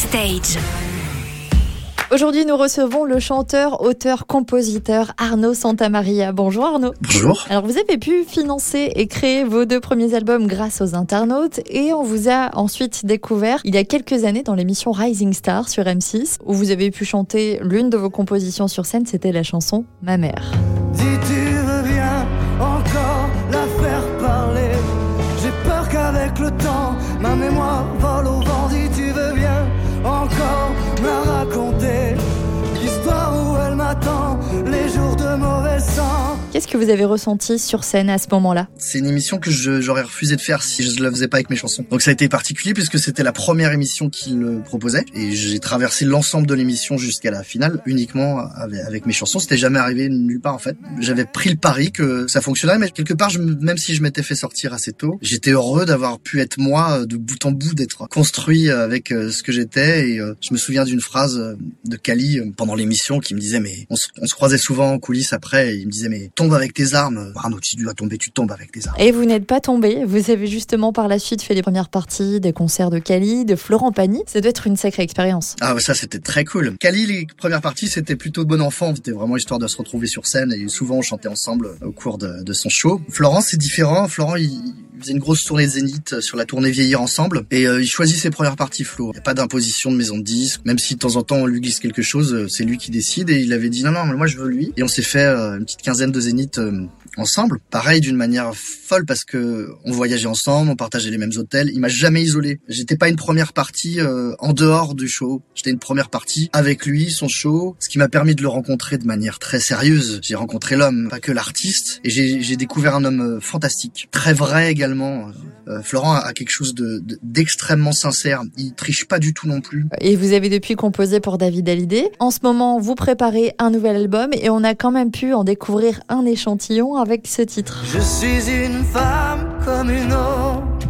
Backstage. Aujourd'hui, nous recevons le chanteur, auteur, compositeur Arnaud Santamaria. Bonjour Arnaud. Bonjour. Alors, vous avez pu financer et créer vos deux premiers albums grâce aux internautes et on vous a ensuite découvert il y a quelques années dans l'émission Rising Star sur M6 où vous avez pu chanter l'une de vos compositions sur scène, c'était la chanson Ma mère. Qu'est-ce que vous avez ressenti sur scène à ce moment-là? C'est une émission que j'aurais refusé de faire si je ne le faisais pas avec mes chansons. Donc ça a été particulier puisque c'était la première émission qu'il proposait et j'ai traversé l'ensemble de l'émission jusqu'à la finale uniquement avec, mes chansons. C'était jamais arrivé nulle part en fait. J'avais pris le pari que ça fonctionnerait mais quelque part, même si je m'étais fait sortir assez tôt, j'étais heureux d'avoir pu être moi de bout en bout, d'être construit avec euh, ce que j'étais et euh, je me souviens d'une phrase euh, de Kali euh, pendant l'émission qui me disait mais on se, on se croisait souvent en coulisses après et il me disait mais avec tes armes. Arnaud, si tu dois tomber, tu tombes avec tes armes. Et vous n'êtes pas tombé. Vous avez justement par la suite fait les premières parties des concerts de Cali, de Florent Pagny. Ça doit être une sacrée expérience. Ah ça c'était très cool. Kali, les premières parties, c'était plutôt bon enfant. C'était vraiment histoire de se retrouver sur scène et souvent on chantait ensemble au cours de, de son show. Florent, c'est différent. Florent, il, il faisait une grosse tournée Zénith sur la tournée Vieillir ensemble et euh, il choisit ses premières parties Flo. Il n'y a pas d'imposition de maison de disques. Même si de temps en temps on lui glisse quelque chose, euh, c'est lui qui décide et il avait dit non non, moi je veux lui. Et on s'est fait euh, une petite quinzaine de Zénith euh, ensemble. Pareil d'une manière folle parce que on voyageait ensemble, on partageait les mêmes hôtels. Il m'a jamais isolé. J'étais pas une première partie euh, en dehors du show. J'étais une première partie avec lui, son show, ce qui m'a permis de le rencontrer de manière très sérieuse. J'ai rencontré l'homme, pas que l'artiste, et j'ai découvert un homme euh, fantastique, très vrai également. Euh, Florent a quelque chose de de- d'extrêmement sincère. Il triche pas du tout non plus. Et vous avez depuis composé pour David Hallyday. En ce moment, vous préparez un nouvel album et on a quand même pu en découvrir un échantillon avec ce titre. Je suis une femme comme une autre.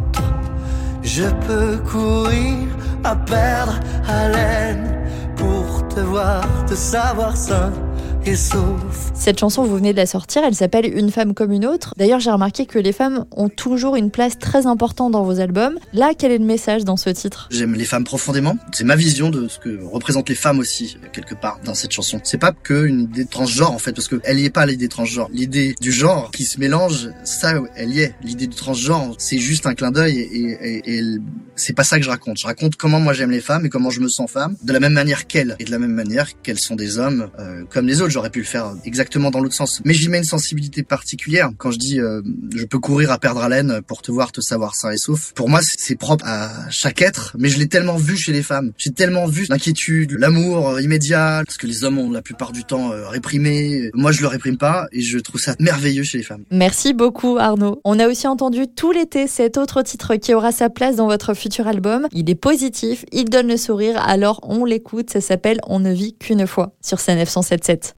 Je peux courir à perdre haleine pour te voir, te savoir sain et sauf. Cette chanson, vous venez de la sortir, elle s'appelle Une femme comme une autre. D'ailleurs, j'ai remarqué que les femmes ont toujours une place très importante dans vos albums. Là, quel est le message dans ce titre? J'aime les femmes profondément. C'est ma vision de ce que représentent les femmes aussi, quelque part, dans cette chanson. C'est pas que une idée de transgenre, en fait, parce que elle y est pas, l'idée transgenre. L'idée du genre qui se mélange, ça, elle y est. L'idée du transgenre, c'est juste un clin d'œil et, et, et- et c'est pas ça que je raconte. Je raconte comment moi j'aime les femmes et comment je me sens femme, de la même manière qu'elles. Et de la même manière qu'elles sont des hommes, euh, comme les autres. J'aurais pu le faire exactement dans l'autre sens. Mais j'y mets une sensibilité particulière. Quand je dis, euh, je peux courir à perdre haleine pour te voir, te savoir sain et sauf. Pour moi, c'est- propre à chaque être, mais je l'ai tellement vu chez les femmes. J'ai tellement vu l'inquiétude, l'amour immédiat, parce que les hommes ont la plupart du temps euh, réprimé. Moi, je le réprime pas, et je trouve ça merveilleux chez les femmes. Merci beaucoup Arnaud. On a aussi entendu tout l'été cet autre titre qui aura sa place dans votre futur album. Il est positif, il donne le sourire, alors on l'écoute, ça s'appelle On ne vit qu'une fois sur CNF 107.7.